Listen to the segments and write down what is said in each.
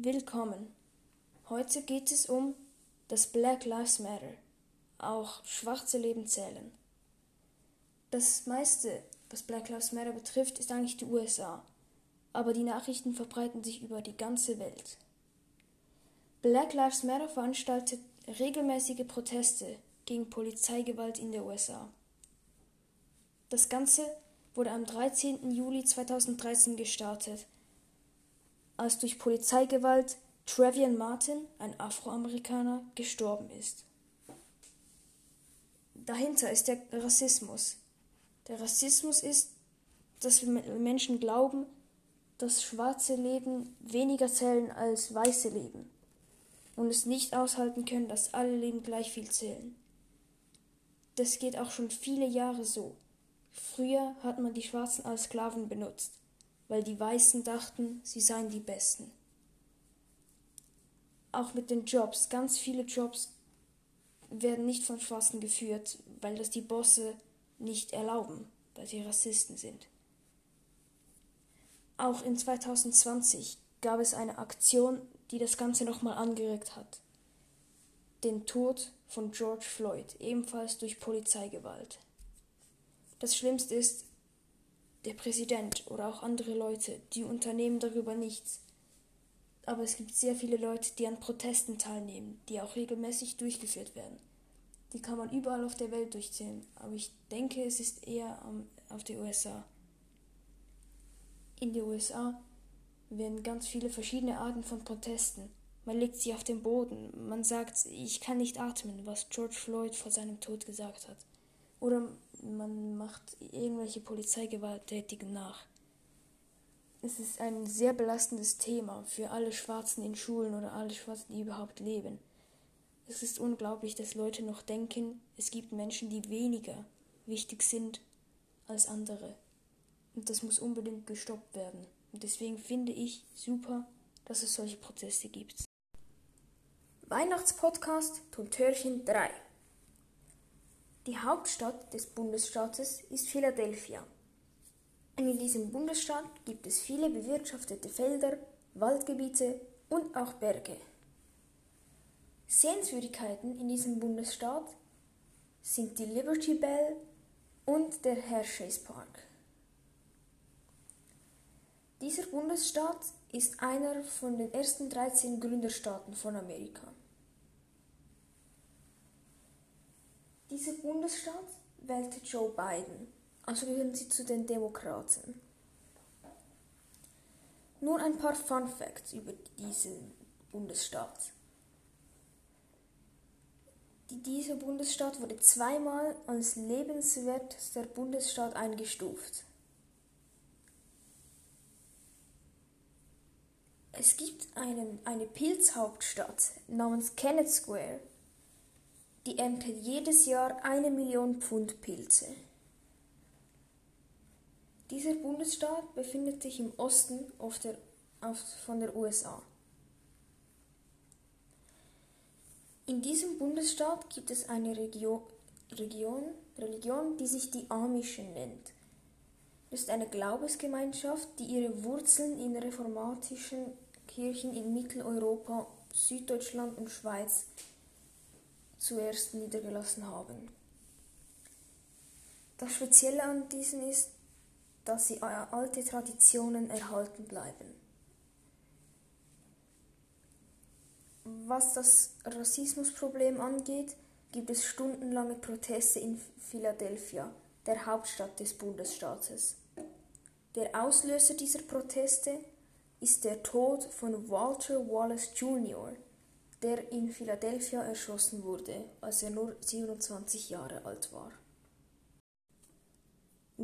Willkommen. Heute geht es um das Black Lives Matter, auch schwarze Leben zählen. Das meiste, was Black Lives Matter betrifft, ist eigentlich die USA, aber die Nachrichten verbreiten sich über die ganze Welt. Black Lives Matter veranstaltet regelmäßige Proteste gegen Polizeigewalt in der USA. Das Ganze wurde am 13. Juli 2013 gestartet, als durch Polizeigewalt Trevian Martin, ein Afroamerikaner, gestorben ist. Dahinter ist der Rassismus. Der Rassismus ist, dass Menschen glauben, dass schwarze Leben weniger zählen als weiße Leben und es nicht aushalten können, dass alle Leben gleich viel zählen. Das geht auch schon viele Jahre so. Früher hat man die Schwarzen als Sklaven benutzt, weil die Weißen dachten, sie seien die Besten. Auch mit den Jobs, ganz viele Jobs werden nicht von Schwarzen geführt, weil das die Bosse nicht erlauben, weil sie Rassisten sind. Auch in 2020 gab es eine Aktion, die das Ganze nochmal angeregt hat. Den Tod von George Floyd, ebenfalls durch Polizeigewalt. Das Schlimmste ist, der Präsident oder auch andere Leute, die unternehmen darüber nichts. Aber es gibt sehr viele Leute, die an Protesten teilnehmen, die auch regelmäßig durchgeführt werden. Die kann man überall auf der Welt durchzählen, aber ich denke, es ist eher auf die USA. In den USA werden ganz viele verschiedene Arten von Protesten. Man legt sich auf den Boden, man sagt, ich kann nicht atmen, was George Floyd vor seinem Tod gesagt hat. Oder man macht irgendwelche Polizeigewalttätigen nach. Es ist ein sehr belastendes Thema für alle Schwarzen in Schulen oder alle Schwarzen, die überhaupt leben. Es ist unglaublich, dass Leute noch denken, es gibt Menschen, die weniger wichtig sind als andere. Und das muss unbedingt gestoppt werden. Und deswegen finde ich super, dass es solche Proteste gibt. Weihnachtspodcast Türchen 3 Die Hauptstadt des Bundesstaates ist Philadelphia. In diesem Bundesstaat gibt es viele bewirtschaftete Felder, Waldgebiete und auch Berge. Sehenswürdigkeiten in diesem Bundesstaat sind die Liberty Bell und der Hershey's Park. Dieser Bundesstaat ist einer von den ersten 13 Gründerstaaten von Amerika. Dieser Bundesstaat wählte Joe Biden, also gehören sie zu den Demokraten. Nun ein paar Fun Facts über diesen Bundesstaat. Dieser Bundesstaat wurde zweimal als lebenswertester Bundesstaat eingestuft. Es gibt einen, eine Pilzhauptstadt namens Kenneth Square, die erntet jedes Jahr eine Million Pfund Pilze. Dieser Bundesstaat befindet sich im Osten auf der, auf, von der USA. In diesem Bundesstaat gibt es eine Region, Region, Religion, die sich die Amischen nennt. Das ist eine Glaubensgemeinschaft, die ihre Wurzeln in reformatischen Kirchen in Mitteleuropa, Süddeutschland und Schweiz zuerst niedergelassen haben. Das Spezielle an diesen ist, dass sie alte Traditionen erhalten bleiben. Was das Rassismusproblem angeht, gibt es stundenlange Proteste in Philadelphia, der Hauptstadt des Bundesstaates. Der Auslöser dieser Proteste ist der Tod von Walter Wallace Jr., der in Philadelphia erschossen wurde, als er nur 27 Jahre alt war.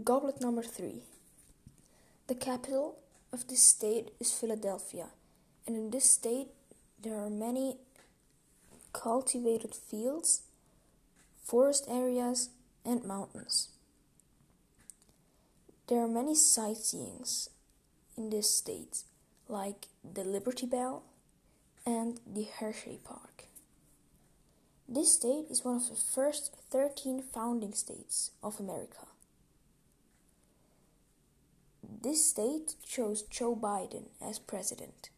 Goblet number 3 The capital of this state is Philadelphia, and in this state there are many cultivated fields, forest areas, and mountains. There are many sightseeings in this state like the Liberty Bell and the Hershey Park. This state is one of the first 13 founding states of America. This state chose Joe Biden as president.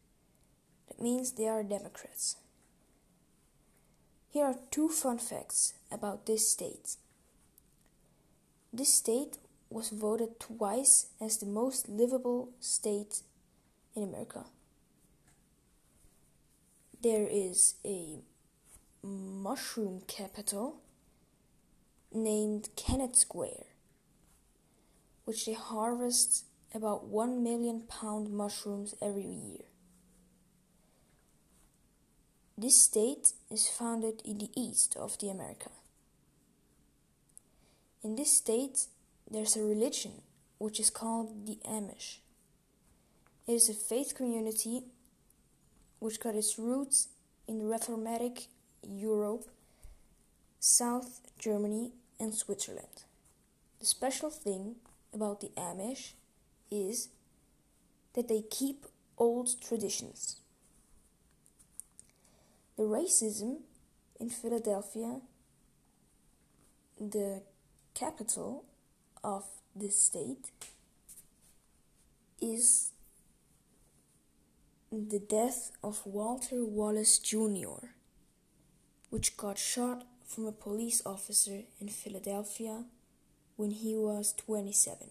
That means they are Democrats. Here are two fun facts about this state. This state was voted twice as the most livable state in America. There is a mushroom capital named Kennett Square, which they harvest about 1 million pound mushrooms every year. This state is founded in the east of the America. In this state, there's a religion which is called the Amish. It is a faith community which got its roots in Reformatic Europe, South Germany, and Switzerland. The special thing about the Amish is that they keep old traditions. The racism in Philadelphia, the capital of this state, is the death of Walter Wallace Jr., which got shot from a police officer in Philadelphia when he was 27.